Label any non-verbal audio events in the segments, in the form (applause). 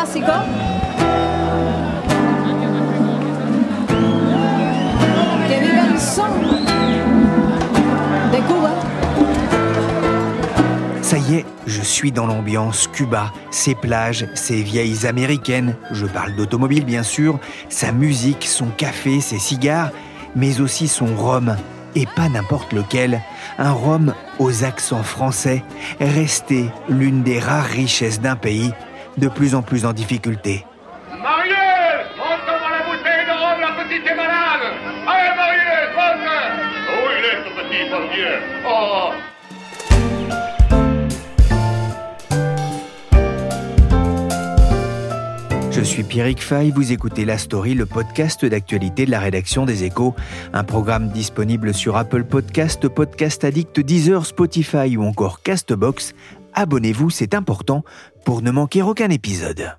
Clásico. Que. Ça y est, je suis dans l'ambiance Cuba, ses plages, ses vieilles américaines, je parle d'automobile bien sûr, sa musique, son café, ses cigares, mais aussi son rhum, et pas n'importe lequel, un rhum aux accents français, resté l'une des rares richesses d'un pays de plus en plus en difficulté. Marius Montre-moi la bouteille de rhum, la petite est malade Allez, Marius, montre Où il est, ce petit, bon Dieu Oh Je suis Pierrick Fay, vous écoutez La Story, le podcast d'actualité de la rédaction des Échos, un programme disponible sur Apple Podcast, Podcast Addict, Deezer, Spotify ou encore Castbox. Abonnez-vous, c'est important pour ne manquer aucun épisode.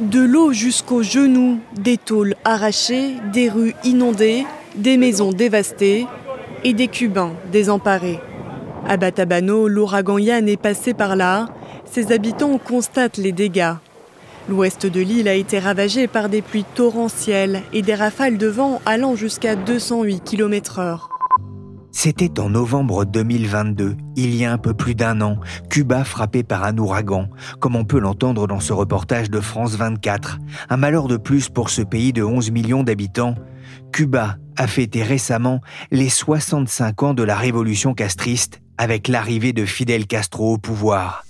De l'eau jusqu'aux genoux, des tôles arrachées, des rues inondées, des maisons dévastées et des Cubains désemparés. À Batabano, l'ouragan Yann est passé par là. Ses habitants constatent les dégâts. L'ouest de l'île a été ravagé par des pluies torrentielles et des rafales de vent allant jusqu'à 208 km/h. C'était en novembre 2022, il y a un peu plus d'un an, Cuba frappé par un ouragan, comme on peut l'entendre dans ce reportage de France 24. Un malheur de plus pour ce pays de 11 millions d'habitants. Cuba a fêté récemment les 65 ans de la révolution castriste avec l'arrivée de Fidel Castro au pouvoir.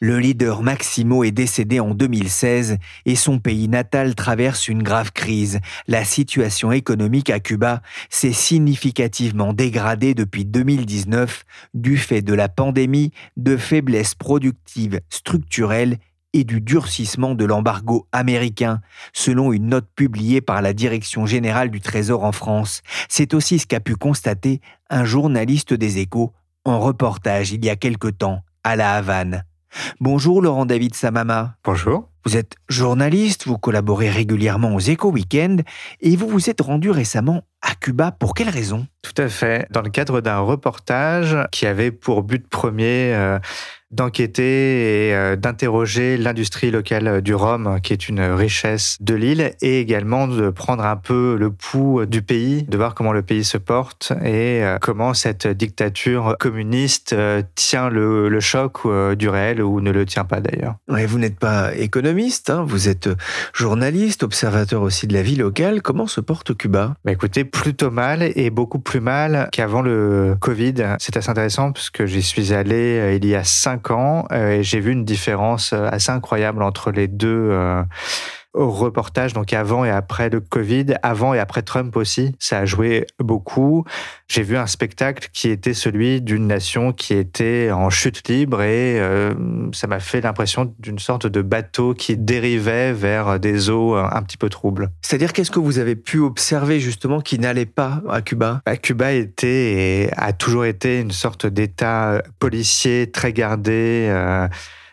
Le leader Maximo est décédé en 2016 et son pays natal traverse une grave crise. La situation économique à Cuba s'est significativement dégradée depuis 2019 du fait de la pandémie, de faiblesses productives structurelles et du durcissement de l'embargo américain, selon une note publiée par la Direction générale du Trésor en France. C'est aussi ce qu'a pu constater un journaliste des échos en reportage il y a quelque temps à La Havane. Bonjour Laurent David Samama. Bonjour. Vous êtes journaliste, vous collaborez régulièrement aux Éco Weekend et vous vous êtes rendu récemment à Cuba. Pour quelle raison? Tout à fait. Dans le cadre d'un reportage qui avait pour but premier euh, d'enquêter et euh, d'interroger l'industrie locale du rhum, qui est une richesse de l'île, et également de prendre un peu le pouls du pays, de voir comment le pays se porte et euh, comment cette dictature communiste tient le, le choc du réel ou ne le tient pas d'ailleurs. Ouais, vous n'êtes pas économiste, hein, vous êtes journaliste, observateur aussi de la vie locale. Comment se porte Cuba? Bah Écoutez, plutôt mal et beaucoup plus mal qu'avant le Covid. C'est assez intéressant puisque j'y suis allé il y a cinq ans et j'ai vu une différence assez incroyable entre les deux reportage, donc avant et après le Covid, avant et après Trump aussi, ça a joué beaucoup. J'ai vu un spectacle qui était celui d'une nation qui était en chute libre et euh, ça m'a fait l'impression d'une sorte de bateau qui dérivait vers des eaux un petit peu troubles. C'est-à-dire qu'est-ce que vous avez pu observer justement qui n'allait pas à Cuba? Bah, Cuba était et a toujours été une sorte d'État policier très gardé. Euh,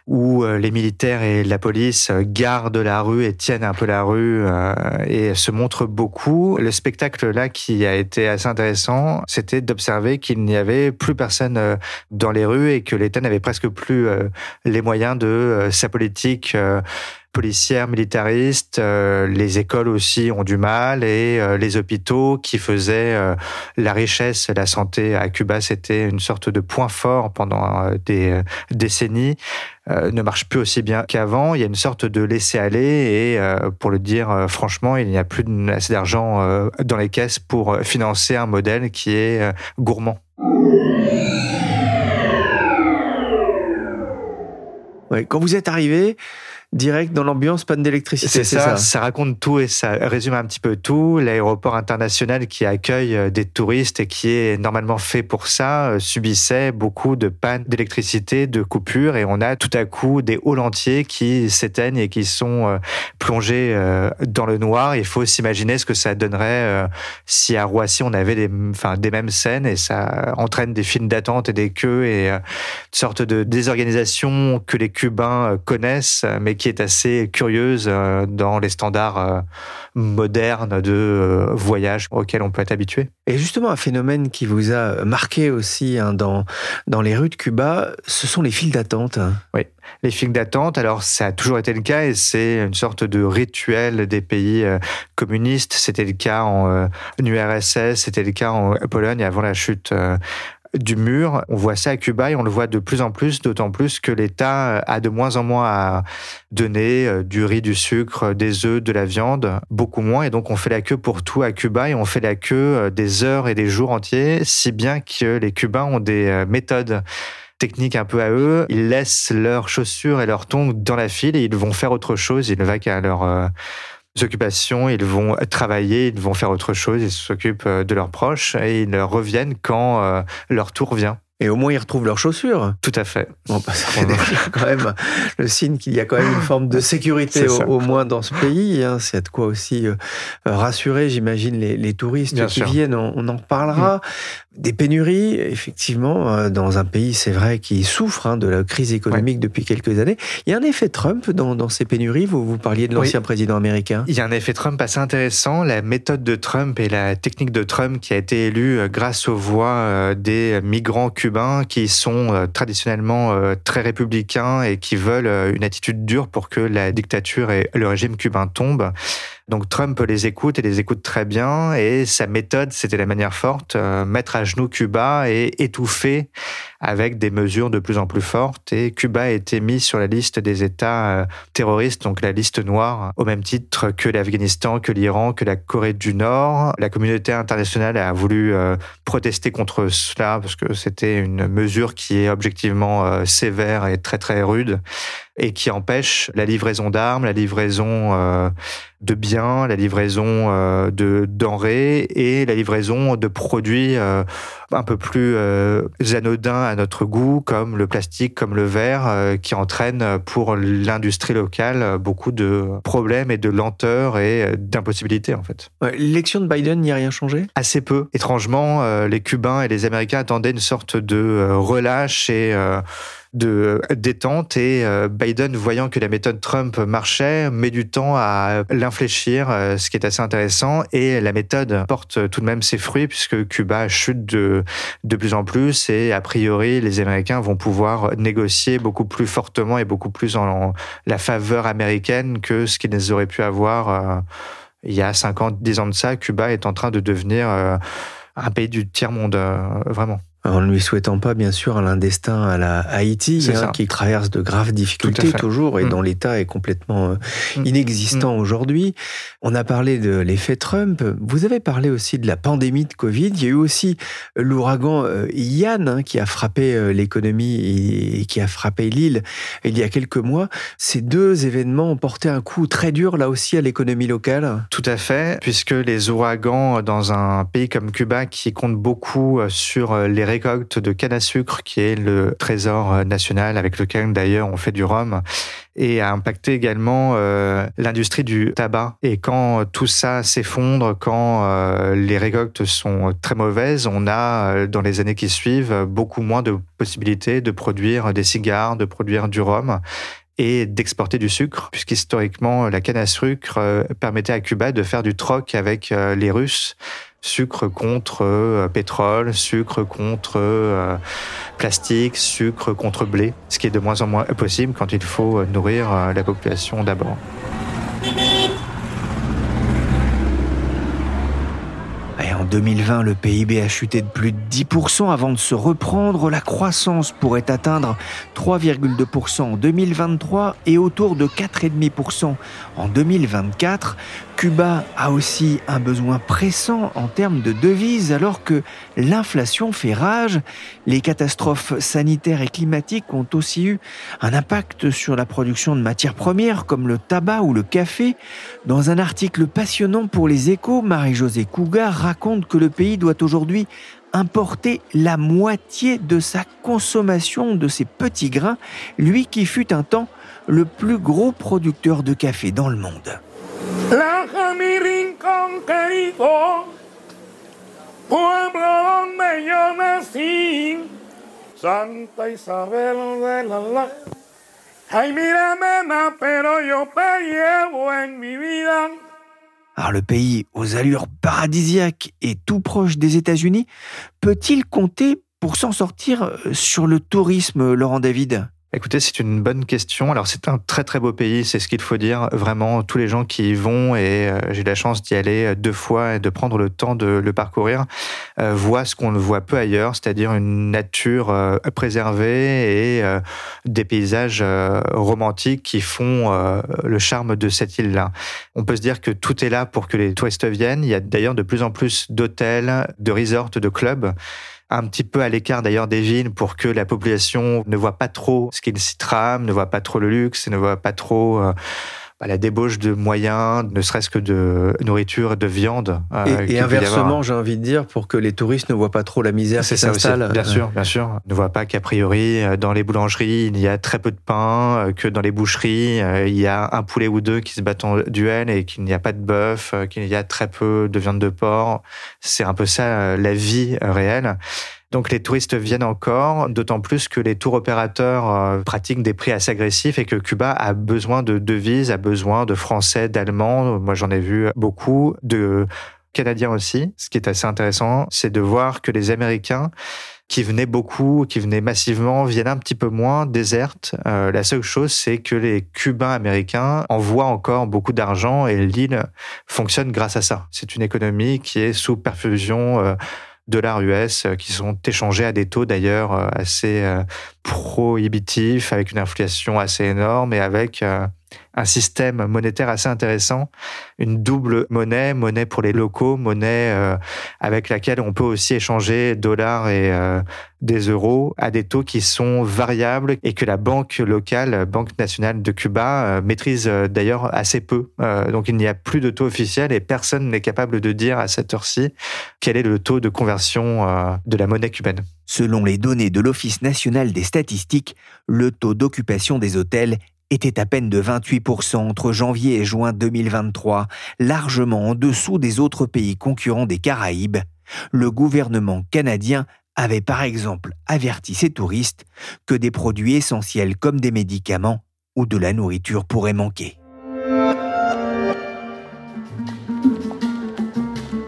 où euh, les militaires et la police euh, gardent la rue et tiennent un peu la rue euh, et se montrent beaucoup. Le spectacle là qui a été assez intéressant, c'était d'observer qu'il n'y avait plus personne dans les rues et que l'État n'avait presque plus les moyens de sa politique policière, militariste, les écoles aussi ont du mal et les hôpitaux qui faisaient la richesse, la santé à Cuba, c'était une sorte de point fort pendant des décennies. Euh, ne marche plus aussi bien qu'avant. Il y a une sorte de laisser-aller et, euh, pour le dire euh, franchement, il n'y a plus assez d'argent dans les caisses pour financer un modèle qui est gourmand. Ouais, quand vous êtes arrivé, direct dans l'ambiance, panne d'électricité. C'est ça, ça, raconte tout et ça résume un petit peu tout. L'aéroport international qui accueille euh, des touristes et qui est normalement fait pour ça euh, subissait beaucoup de pannes d'électricité, de coupures et on a tout à coup des halls entiers qui s'éteignent et qui sont euh, plongés dans le noir. Il faut s'imaginer ce que ça donnerait si à Roissy on avait des, enfin, des mêmes scènes et ça entraîne des files d'attente et des queues et une sorte de désorganisation que les Cubains connaissent mais qui qui est assez curieuse euh, dans les standards euh, modernes de euh, voyage auxquels on peut être habitué. Et justement, un phénomène qui vous a marqué aussi hein, dans, dans les rues de Cuba, ce sont les files d'attente. Oui, les files d'attente, alors ça a toujours été le cas et c'est une sorte de rituel des pays communistes. C'était le cas en URSS, c'était le cas en Pologne avant la chute du mur. On voit ça à Cuba et on le voit de plus en plus, d'autant plus que l'État a de moins en moins à donner euh, du riz, du sucre, des œufs, de la viande, beaucoup moins. Et donc on fait la queue pour tout à Cuba et on fait la queue euh, des heures et des jours entiers, si bien que les Cubains ont des euh, méthodes techniques un peu à eux. Ils laissent leurs chaussures et leurs tongs dans la file et ils vont faire autre chose. Ils ne vont qu'à leur occupations, ils vont travailler, ils vont faire autre chose, ils s'occupent euh, de leurs proches et ils reviennent quand euh, leur tour vient. Et au moins, ils retrouvent leurs chaussures. Tout à fait. Bon, bah, c'est (laughs) quand même le signe qu'il y a quand même une forme de sécurité, au, moins dans ce pays. Hein. C'est de quoi aussi euh, rassurer, j'imagine, les, touristes qui viennent. On, en parlera. Mm. Des pénuries, effectivement, euh, dans un pays, c'est vrai, qui souffre hein, de la crise économique depuis quelques années. Il y a un effet Trump dans, ces pénuries. Vous, vous parliez de l'ancien président américain? Il y a un effet Trump assez intéressant. La méthode de Trump et la technique de Trump qui a été élue euh, grâce aux voix des migrants cubains qui sont euh, traditionnellement euh, très républicains et qui veulent euh, une attitude dure pour que la dictature et le régime cubain tombent. Donc Trump les écoute et les écoute très bien et sa méthode, c'était la manière forte, mettre à genoux Cuba et étouffer avec des mesures de plus en plus fortes. Et Cuba a été mis sur la liste des États terroristes, donc la liste noire, au même titre que l'Afghanistan, que l'Iran, que la Corée du Nord. La communauté internationale a voulu protester contre cela parce que c'était une mesure qui est objectivement euh, sévère et très très rude et qui empêche la livraison d'armes, la livraison euh, de biens, la livraison euh, de denrées et la livraison de produits un peu plus anodins à notre goût, comme le plastique, comme le verre, qui entraînent pour l'industrie locale beaucoup de problèmes et de lenteur et d'impossibilités en fait. L'élection de Biden n'y a rien changé? Assez peu. Étrangement, les Cubains et les Américains attendaient une sorte de relâche et de détente et euh, Biden, voyant que la méthode Trump marchait, met du temps à l'infléchir, euh, ce qui est assez intéressant. Et la méthode porte tout de même ses fruits puisque Cuba chute de, de plus en plus et a priori, les Américains vont pouvoir négocier beaucoup plus fortement et beaucoup plus en la faveur américaine que ce qu'ils auraient pu avoir euh, il y a 50, 10 ans de ça. Cuba est en train de devenir un pays du tiers-monde, vraiment en ne lui souhaitant pas, bien sûr, un destin à la Haïti, hein, qui traverse de graves difficultés toujours et mm. dont l'État est complètement euh, mm. inexistant mm. aujourd'hui. On a parlé de l'effet Trump. Vous avez parlé aussi de la pandémie de Covid. Il y a eu aussi l'ouragan euh, Ian hein, qui a frappé euh, l'économie et qui a frappé l'île il y a quelques mois. Ces deux événements ont porté un coup très dur là aussi à l'économie locale. Tout à fait, puisque les ouragans dans un pays comme Cuba qui compte beaucoup sur les de canne à sucre, qui est le trésor euh, national avec lequel d'ailleurs on fait du rhum, et a impacté également euh, l'industrie du tabac. Et quand tout ça s'effondre, quand euh, les récoltes sont très mauvaises, on a dans les années qui suivent beaucoup moins de possibilités de produire des cigares, de produire du rhum et d'exporter du sucre, puisqu'historiquement, la canne à sucre permettait à Cuba de faire du troc avec les Russes sucre contre euh, pétrole, sucre contre euh, plastique, sucre contre blé, ce qui est de moins en moins possible quand il faut euh, nourrir la population d'abord. En 2020, le PIB a chuté de plus de 10% avant de se reprendre. La croissance pourrait atteindre 3,2% en 2023 et autour de 4,5% en 2024. Cuba a aussi un besoin pressant en termes de devises alors que l'inflation fait rage. Les catastrophes sanitaires et climatiques ont aussi eu un impact sur la production de matières premières comme le tabac ou le café. Dans un article passionnant pour les échos, Marie-Josée Cougar raconte que le pays doit aujourd'hui importer la moitié de sa consommation de ces petits grains, lui qui fut un temps le plus gros producteur de café dans le monde. Alors le pays aux allures paradisiaques et tout proche des États-Unis peut-il compter pour s'en sortir euh, sur le tourisme, Laurent David? Écoutez, c'est une bonne question. Alors, c'est un très très beau pays, c'est ce qu'il faut dire. Vraiment, tous les gens qui y vont, et euh, j'ai la chance d'y aller euh, deux fois et de prendre le temps de le parcourir, euh, voient ce qu'on ne voit peu ailleurs, c'est-à-dire une nature préservée et des paysages romantiques qui font le charme de cette île-là. On peut se dire que tout est là pour que les touristes viennent. Il y a d'ailleurs de plus en plus d'hôtels, de resorts, de clubs un petit peu à l'écart d'ailleurs des villes pour que la population ne voit pas trop ce qu'il s'y trame, ne voit pas trop le luxe, ne voit pas trop euh, bah, la débauche de moyens, ne serait-ce que de nourriture et de viande. Euh, et, inversement, j'ai envie de dire, pour que les touristes ne voient pas trop la misère qui s'installe. Bien sûr, bien sûr. Ne voient pas qu'a priori, euh, dans les boulangeries, il y a très peu de pain, que dans les boucheries, il y a un poulet ou deux qui se battent en duel et qu'il n'y a pas de bœuf, qu'il y a très peu de viande de porc. C'est un peu ça la vie réelle. Donc les touristes viennent encore, d'autant plus que les tours opérateurs euh, pratiquent des prix assez agressifs et que Cuba a besoin de devises, a besoin de Français, d'Allemands. Moi j'en ai vu beaucoup, de Canadiens aussi. Ce qui est assez intéressant, c'est de voir que les Américains qui venaient beaucoup, qui venaient massivement, viennent un petit peu moins, désertent. Euh, la seule chose, c'est que les Cubains américains envoient encore beaucoup d'argent et l'île fonctionne grâce à ça. C'est une économie qui est sous perfusion. Euh, dollars US euh, qui sont échangés à des taux d'ailleurs euh, assez euh, prohibitifs, avec une inflation assez énorme et avec un système monétaire assez intéressant, une double monnaie, monnaie pour les locaux, monnaie euh, avec laquelle on peut aussi échanger dollars et euh, des euros à des taux qui sont variables et que la banque locale, Banque nationale de Cuba, euh, maîtrise d'ailleurs assez peu. donc il n'y a plus de taux officiel et personne n'est capable de dire à cette heure-ci quel est le taux de conversion de la monnaie cubaine. Selon les données de l'Office national des statistiques, le taux d'occupation des hôtels était à peine de 28% entre janvier et juin 2023, largement en dessous des autres pays concurrents des Caraïbes. Le gouvernement canadien avait par exemple averti ses touristes que des produits essentiels comme des médicaments ou de la nourriture pourraient manquer.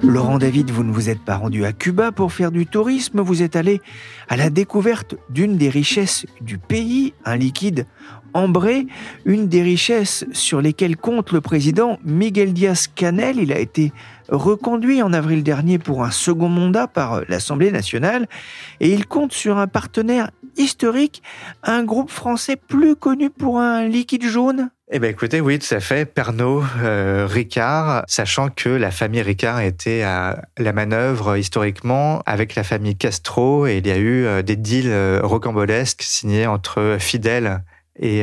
Laurent David, vous ne vous êtes pas rendu à Cuba pour faire du tourisme, vous êtes allé à la découverte d'une des richesses du pays, un liquide ambré, une des richesses sur lesquelles compte le président Miguel Díaz-Canel. Il a été reconduit en avril dernier pour un second mandat par l'Assemblée nationale et il compte sur un partenaire historique, un groupe français plus connu pour un liquide jaune. Eh bien, écoutez, oui, tout à fait. Pernod euh, Ricard, sachant que la famille Ricard était à la manœuvre historiquement avec la famille Castro et il y a eu euh, des deals euh, rocambolesques signés entre Fidel et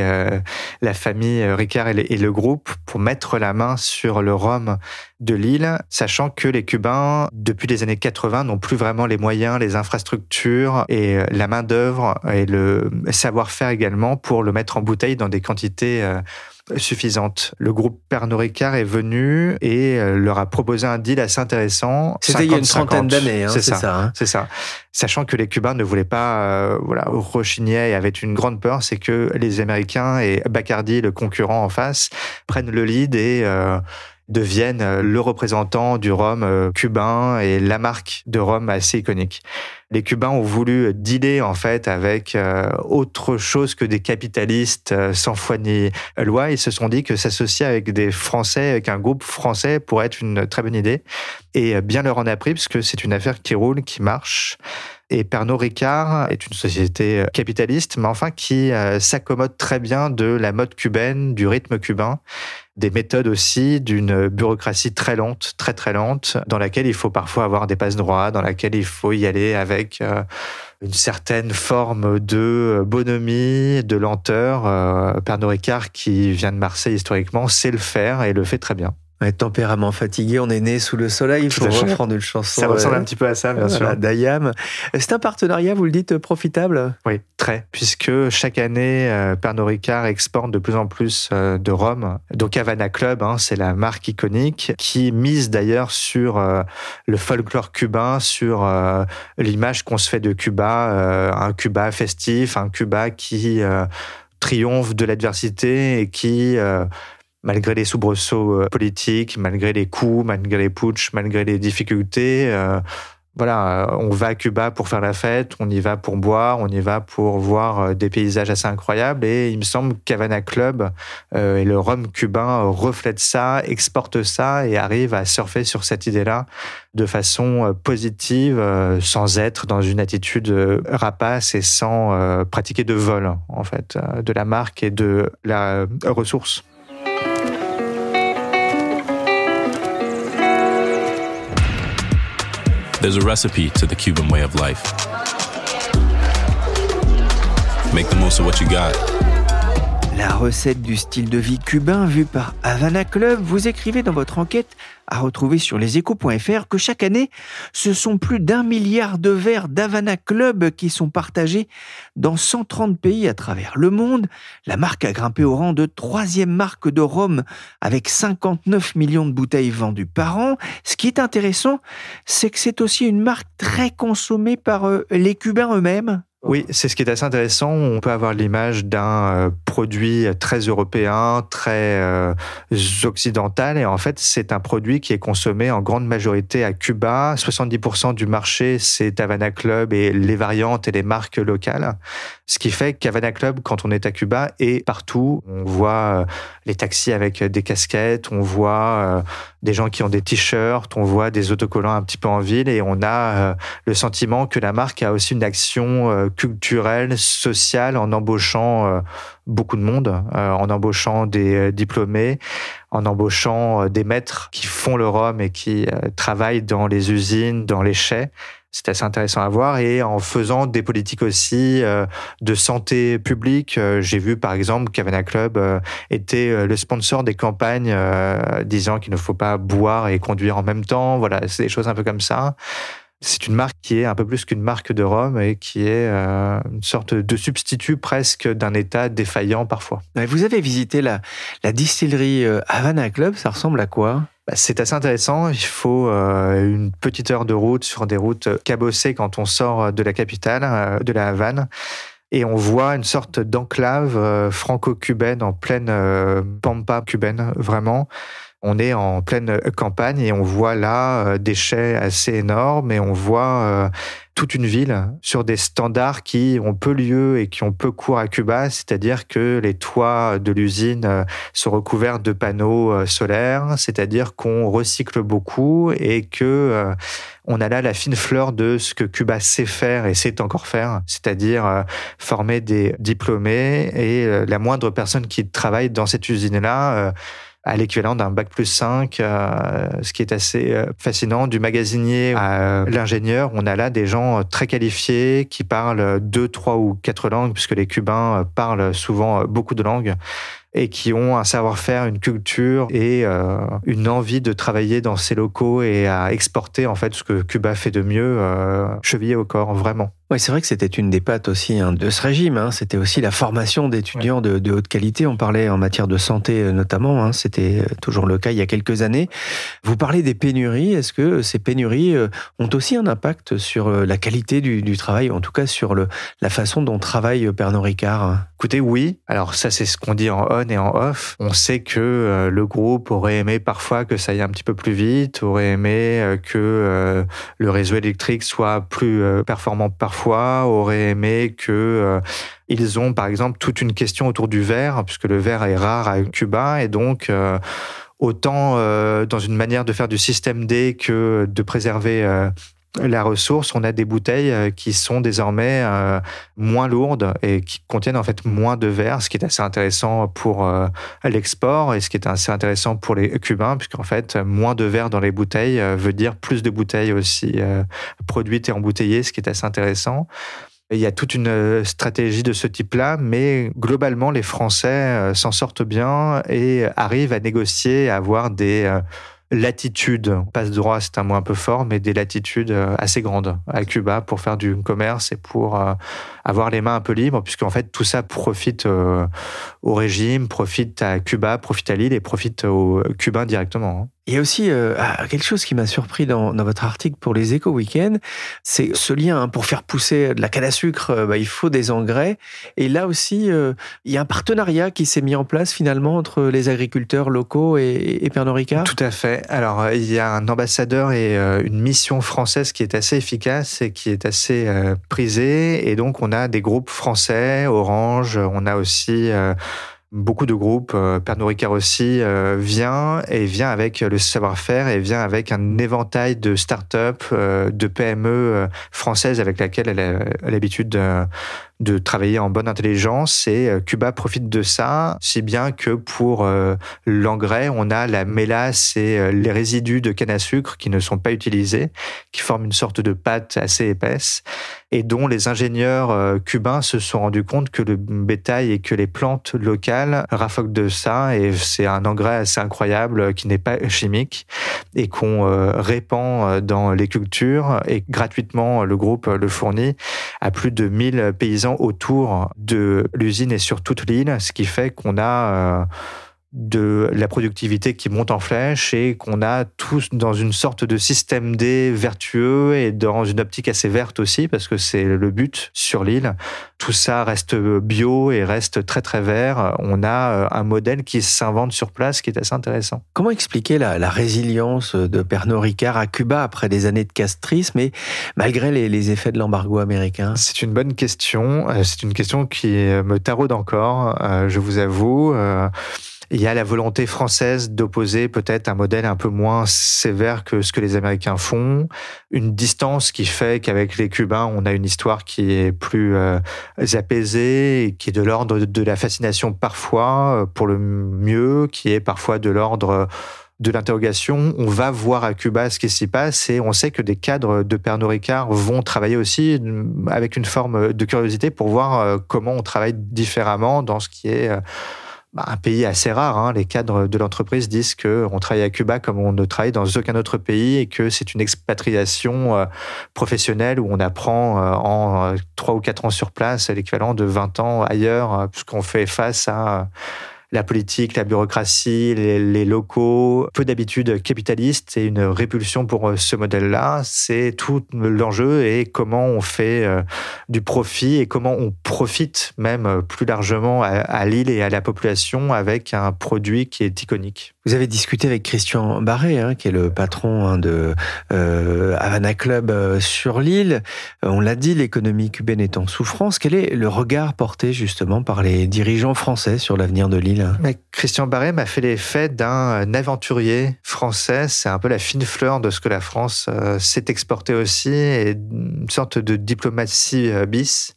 la famille Ricard et, le groupe pour mettre la main sur le rhum de l'île, sachant que les Cubains, depuis les années 80, n'ont plus vraiment les moyens, les infrastructures et la main-d'œuvre et le savoir-faire également pour le mettre en bouteille dans des quantités suffisante. Le groupe Pernod Ricard est venu et euh, leur a proposé un deal assez intéressant. C'était il y a une trentaine d'années, hein, c'est ça. Hein. C'est ça. Sachant que les Cubains ne voulaient pas, euh, voilà, rechignaient et avaient une grande peur, c'est que les Américains et Bacardi, le concurrent en face, prennent le lead et euh, deviennent le représentant du rhum euh, cubain et la marque de rhum assez iconique. Les Cubains ont voulu dealer en fait avec euh, autre chose que des capitalistes sans foi ni loi. Ils se sont dit que s'associer avec des Français, avec un groupe français, pourrait être une très bonne idée. Et bien leur en a pris, parce que c'est une affaire qui roule, qui marche. Et Pernod Ricard est une société capitaliste, mais enfin qui s'accommode très bien de la mode cubaine, du rythme cubain des méthodes aussi d'une bureaucratie très lente, très très lente, dans laquelle il faut parfois avoir des passes droits, dans laquelle il faut y aller avec euh, une certaine forme de bonhomie, de lenteur. Euh, Pernod Ricard, qui vient de Marseille historiquement, sait le faire et le fait très bien. Un tempérament fatigué, on est né sous le soleil, il faut reprendre une chanson. Ça ressemble euh, un petit peu à ça, bien sûr. D'Ayam. C'est un partenariat, vous le dites, profitable? Oui, très. Puisque chaque année, euh, Pernod Ricard exporte de plus en plus euh, de rhum. Donc Havana Club, hein, c'est la marque iconique qui mise d'ailleurs sur le folklore cubain, sur l'image qu'on se fait de Cuba, un Cuba festif, un Cuba qui triomphe de l'adversité et qui malgré les soubresauts euh, politiques, malgré les coups, malgré les putsch, malgré les difficultés, euh, voilà, euh, on va à Cuba pour faire la fête, on y va pour boire, on y va pour voir des paysages assez incroyables. Et il me semble qu'Havana Club et le rhum cubain reflètent ça, exportent ça et arrivent à surfer sur cette idée-là de façon positive, sans être dans une attitude rapace et sans pratiquer de vol, en fait, de la marque et de la ressource. There's a recipe to the Cuban way of life. Make the most of what you got. La recette du style de vie cubain vue par Havana Club, vous écrivez dans votre enquête à retrouver sur leséchos.fr que chaque année, ce sont plus d'un milliard de verres d'Havana Club qui sont partagés dans 130 pays à travers le monde. La marque a grimpé au rang de troisième marque de Rome avec 59 millions de bouteilles vendues par an. Ce qui est intéressant, c'est que c'est aussi une marque très consommée par euh, les Cubains eux-mêmes. Oui, c'est ce qui est assez intéressant. On peut avoir l'image d'un euh, produit très européen, très euh, occidental, et en fait, c'est un produit qui est consommé en grande majorité à Cuba. 70% du marché, c'est Havana Club et les variantes et les marques locales. Ce qui fait qu'Havana Club, quand on est à Cuba, est partout. On voit euh, les taxis avec des casquettes, on voit des gens qui ont des t-shirts, on voit des autocollants un petit peu en ville, et on a le sentiment que la marque a aussi une action culturelle, sociale, en embauchant euh, beaucoup de monde, euh, en embauchant des euh, diplômés, en embauchant des maîtres qui font le rhum et qui travaillent dans les usines, dans les chais. C'est assez intéressant à voir et en faisant des politiques aussi de santé publique. J'ai vu par exemple qu'Avana Club était le sponsor des campagnes disant qu'il ne faut pas boire et conduire en même temps. Voilà, c'est des choses un peu comme ça c'est une marque qui est un peu plus qu'une marque de rhum et qui est euh, une sorte de substitut presque d'un état défaillant parfois. Vous avez visité la, la distillerie euh, Havana Club, ça ressemble à quoi? Bah, c'est assez intéressant. Il faut euh, une petite heure de route sur des routes cabossées quand on sort de la capitale, de la Havane. Et on voit une sorte d'enclave franco-cubaine en pleine pampa cubaine, vraiment on est en pleine campagne et on voit là euh, des chais assez énormes et on voit euh, toute une ville sur des standards qui ont peu lieu et qui ont peu cours à Cuba, c'est-à-dire que les toits de l'usine euh, sont recouverts de panneaux solaires, c'est-à-dire qu'on recycle beaucoup et que on a là la fine fleur de ce que Cuba sait faire et sait encore faire, c'est-à-dire former des diplômés et la moindre personne qui travaille dans cette usine-là à l'équivalent d'un bac plus 5, euh, ce qui est assez euh, fascinant. Du magasinier à l'ingénieur, on a là des gens très qualifiés qui parlent deux, trois ou quatre langues, puisque les Cubains parlent souvent beaucoup de langues et qui ont un savoir-faire, une culture et euh, une envie de travailler dans ces locaux et à exporter en fait ce que Cuba fait de mieux, euh, chevillé au corps, vraiment. Oui, c'est vrai que c'était une des pattes aussi hein, de ce régime. Hein. C'était aussi la formation d'étudiants de, de, haute qualité. On parlait en matière de santé euh, notamment. Hein. C'était euh, toujours le cas il y a quelques années. Vous parlez des pénuries. Est-ce que ces pénuries ont aussi un impact sur la qualité du, du travail, en tout cas sur le, la façon dont travaille Pernod Ricard? Écoutez, oui. Alors ça, c'est ce qu'on dit en on et en off. On sait que euh, le groupe aurait aimé parfois que ça aille un petit peu plus vite, aurait aimé euh, que euh, le réseau électrique soit plus performant parfois, aurait aimé que ils ont par exemple toute une question autour du verre, puisque le verre est rare à Cuba et donc autant dans une manière de faire du système D que de préserver la ressource, on a des bouteilles euh, qui sont désormais euh, moins lourdes et qui contiennent en fait moins de verre, ce qui est assez intéressant pour euh, l'export et ce qui est assez intéressant pour les Cubains, puisqu'en fait, moins de verre dans les bouteilles veut dire plus de bouteilles aussi produites et embouteillées, ce qui est assez intéressant. Il y a toute une stratégie de ce type-là, mais globalement, les Français s'en sortent bien et arrivent à négocier, à avoir des latitude, passe droit, c'est un mot un peu fort, mais des latitudes euh, assez grandes à Cuba pour faire du commerce et pour euh, avoir les mains un peu libres, puisqu'en fait tout ça profite euh, au régime, profite à Cuba, profite à l'île et profite aux Cubains directement. Il y a aussi euh, ah, quelque chose qui m'a surpris dans, dans, votre article pour les éco week c'est ce lien. Hein, pour faire pousser de la canne à sucre, euh, bah, il faut des engrais. Et là aussi, euh, il y a un partenariat qui s'est mis en place finalement entre les agriculteurs locaux et, et Pernod Ricard? Tout à fait. Alors, il y a un ambassadeur et une mission française qui est assez efficace et qui est assez prisée. Et donc, on a des groupes français, Orange, on a aussi beaucoup de groupes, euh, Pernod Ricard aussi, euh, vient et vient avec le savoir-faire et vient avec un éventail de start-up, euh, de PME françaises avec laquelle elle a l'habitude de, travailler en bonne intelligence et euh, Cuba profite de ça, si bien que pour euh, l'engrais, on a la mélasse et euh, les résidus de canne à sucre qui ne sont pas utilisés, qui forment une sorte de pâte assez épaisse et dont les ingénieurs cubains se sont rendus compte que le bétail et que les plantes locales raffoquent de ça et c'est un engrais assez incroyable qui n'est pas chimique et qu'on répand dans les cultures et gratuitement le groupe le fournit à plus de 1000 paysans autour de l'usine et sur toute l'île, ce qui fait qu'on a euh, de la productivité qui monte en flèche et qu'on a tous dans une sorte de système D vertueux et dans une optique assez verte aussi parce que c'est le but sur l'île. Tout ça reste bio et reste très très vert. On a euh, un modèle qui s'invente sur place qui est assez intéressant. Comment expliquer la, résilience de Pernod Ricard à Cuba après des années de castrisme et malgré les, les effets de l'embargo américain? C'est une bonne question. Euh, c'est une question qui me taraude encore, euh, je vous avoue. Il y a la volonté française d'opposer peut-être un modèle un peu moins sévère que ce que les Américains font, une distance qui fait qu'avec les Cubains, on a une histoire qui est plus euh, apaisée, qui est de l'ordre de la fascination parfois euh, pour le mieux, qui est parfois de l'ordre de l'interrogation. On va voir à Cuba ce qui s'y passe et on sait que des cadres de Pernod Ricard vont travailler aussi avec une forme de curiosité pour voir euh, comment on travaille différemment dans ce qui est bah, un pays assez rare. Hein. Les cadres de l'entreprise disent qu'on travaille à Cuba comme on ne travaille dans aucun autre pays et que c'est une expatriation euh, professionnelle où on apprend euh, en 3 euh, ou 4 ans sur place l'équivalent de 20 ans ailleurs, puisqu'on fait face à la politique, la bureaucratie, les, locaux, peu d'habitudes capitalistes et une répulsion pour euh, ce modèle-là. C'est tout l'enjeu et comment on fait euh, du profit et comment on profite même euh, plus largement à, l'île et à la population avec un produit qui est iconique. Vous avez discuté avec Christian Barré, hein, qui est le patron hein, de Havana Club sur l'île. On l'a dit, l'économie cubaine est en souffrance. Quel est le regard porté justement par les dirigeants français sur l'avenir de l'île Christian Barré m'a fait l'effet d'un aventurier français. C'est un peu la fine fleur de ce que la France euh, s'est exportée aussi, une sorte de diplomatie euh, bis.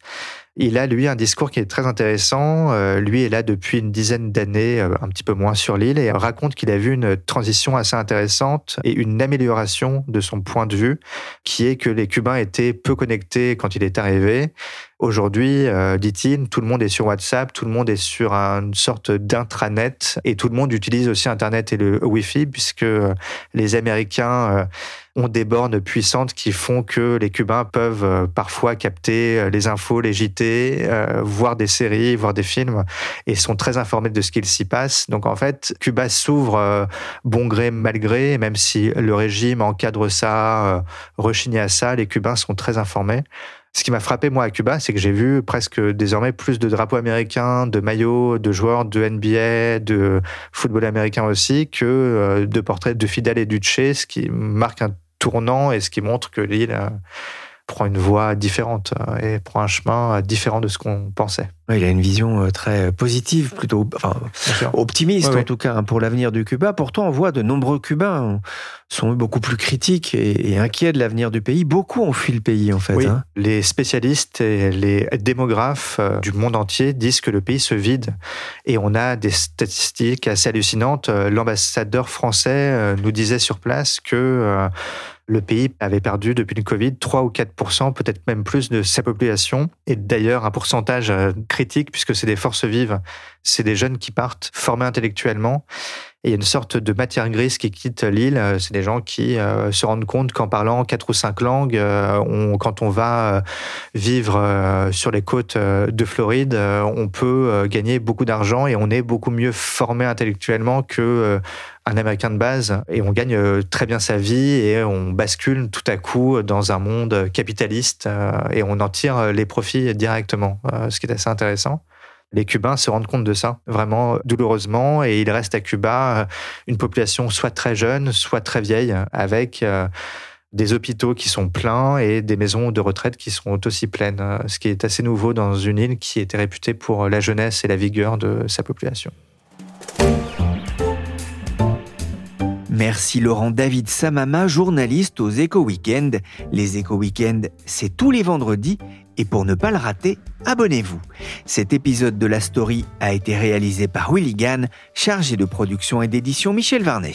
Il a, lui, un discours qui est très intéressant. Euh, lui est là depuis une dizaine d'années, un petit peu moins sur l'île, et raconte qu'il a vu une transition assez intéressante et une amélioration de son point de vue, qui est que les Cubains étaient peu connectés quand il est arrivé, Aujourd'hui, euh, dit-il, tout le monde est sur WhatsApp, tout le monde est sur une sorte d'intranet et tout le monde utilise aussi Internet et le Wi-Fi puisque euh, les Américains euh, ont des bornes puissantes qui font que les Cubains peuvent parfois capter les infos, les JT, voir des séries, voir des films et sont très informés de ce qu'il s'y passe. Donc en fait, Cuba s'ouvre bon gré mal gré, même si le régime encadre ça, rechigne à ça, les Cubains sont très informés. Ce qui m'a frappé, moi, à Cuba, c'est que j'ai vu presque désormais plus de drapeaux américains, de maillots, de joueurs de NBA, de football américain aussi, que euh, de portraits de Fidel et Duce, ce qui marque un tournant et ce qui montre que l'île prend une voie différente euh, et prend un chemin euh, différent de ce qu'on pensait. il a une vision euh, très positive, plutôt enfin, optimiste en tout cas hein, pour l'avenir du Cuba. Pourtant, on voit de nombreux Cubains sont beaucoup plus critiques et, inquiets de l'avenir du pays. Beaucoup ont fui le pays en fait. Hein. Les spécialistes et les démographes du monde entier disent que le pays se vide et on a des statistiques assez hallucinantes. L'ambassadeur français nous disait sur place que le pays avait perdu depuis le Covid 3 ou 4 peut-être même plus de sa population. Et d'ailleurs, un pourcentage euh, critique, puisque c'est des forces vives, c'est des jeunes qui partent formés intellectuellement. Il y a une sorte de matière grise qui quitte l'île. Euh, c'est des gens qui euh, se rendent compte qu'en parlant quatre ou cinq langues, quand on va vivre sur les côtes de Floride, on peut gagner beaucoup d'argent et on est beaucoup mieux formé intellectuellement que un Américain de base et on gagne euh, très bien sa vie et on bascule tout à coup dans un monde capitaliste euh, et on en tire euh, les profits directement, ce qui est assez intéressant. Les Cubains se rendent compte de ça, vraiment douloureusement, et il reste à Cuba une population soit très jeune, soit très vieille, avec des hôpitaux qui sont pleins et des maisons de retraite qui sont aussi pleines, ce qui est assez nouveau dans une île qui était réputée pour la jeunesse et la vigueur de sa population. Merci Laurent David Samama, journaliste aux Éco Weekend. Les Éco Weekend, c'est tous les vendredis et pour ne pas le rater, abonnez-vous. Cet épisode de la story a été réalisé par Willy Gann, chargé de production et d'édition Michel Varnet.